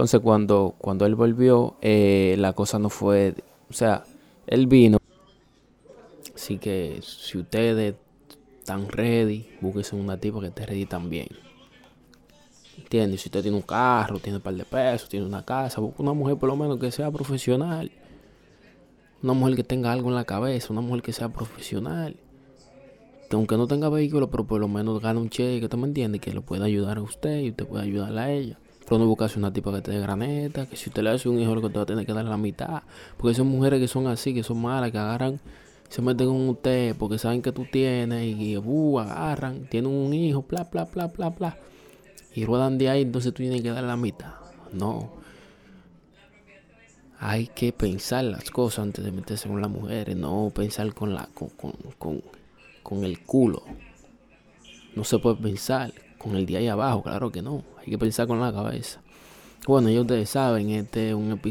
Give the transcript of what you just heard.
Entonces cuando, cuando él volvió, eh, la cosa no fue, o sea, él vino. Así que si ustedes están ready, búsquense una tipa que esté ready también. ¿Entiendes? Si usted tiene un carro, tiene un par de pesos, tiene una casa, busque una mujer por lo menos que sea profesional. Una mujer que tenga algo en la cabeza, una mujer que sea profesional. Que aunque no tenga vehículo, pero por lo menos gane un cheque, ¿tú me entiendes? Que lo pueda ayudar a usted y usted puede ayudar a ella. Pero no buscarse una tipa que te dé graneta, que si usted le hace un hijo, lo que te va a tener que dar la mitad. Porque son mujeres que son así, que son malas, que agarran, se meten con usted porque saben que tú tienes y, uh, agarran, tienen un hijo, bla, bla, bla, bla, bla. Y ruedan de ahí, entonces tú tienes que dar la mitad. No. Hay que pensar las cosas antes de meterse con las mujeres, no pensar con la con, con, con, con el culo. No se puede pensar con el de ahí abajo, claro que no. Hay que pensar con la cabeza. Bueno, ya ustedes saben, este es un episodio.